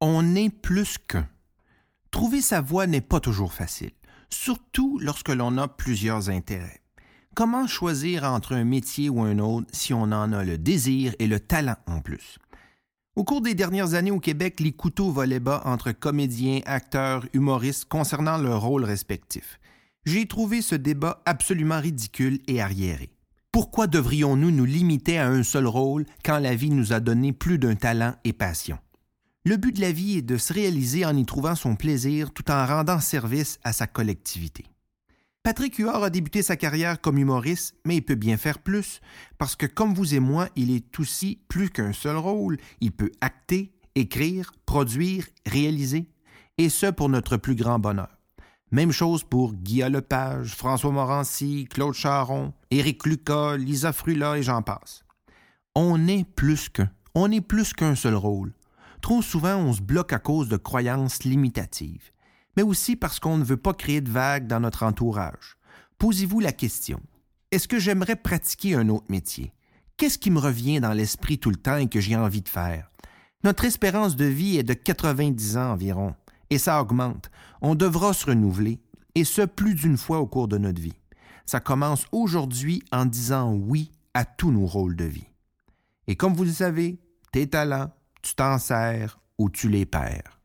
On est plus qu'un. Trouver sa voie n'est pas toujours facile, surtout lorsque l'on a plusieurs intérêts. Comment choisir entre un métier ou un autre si on en a le désir et le talent en plus? Au cours des dernières années au Québec, les couteaux volaient bas entre comédiens, acteurs, humoristes concernant leurs rôles respectifs. J'ai trouvé ce débat absolument ridicule et arriéré. Pourquoi devrions-nous nous limiter à un seul rôle quand la vie nous a donné plus d'un talent et passion? Le but de la vie est de se réaliser en y trouvant son plaisir tout en rendant service à sa collectivité. Patrick Huard a débuté sa carrière comme humoriste, mais il peut bien faire plus, parce que comme vous et moi, il est aussi plus qu'un seul rôle. Il peut acter, écrire, produire, réaliser, et ce pour notre plus grand bonheur. Même chose pour Guy Lepage, François Morancy, Claude Charon, Éric Lucas, Lisa Frula et j'en passe. On est plus qu'un. On est plus qu'un seul rôle. Trop souvent, on se bloque à cause de croyances limitatives, mais aussi parce qu'on ne veut pas créer de vagues dans notre entourage. Posez-vous la question. Est-ce que j'aimerais pratiquer un autre métier? Qu'est-ce qui me revient dans l'esprit tout le temps et que j'ai envie de faire? Notre espérance de vie est de 90 ans environ, et ça augmente. On devra se renouveler, et ce plus d'une fois au cours de notre vie. Ça commence aujourd'hui en disant oui à tous nos rôles de vie. Et comme vous le savez, tes talents, tu t'en sers ou tu les perds.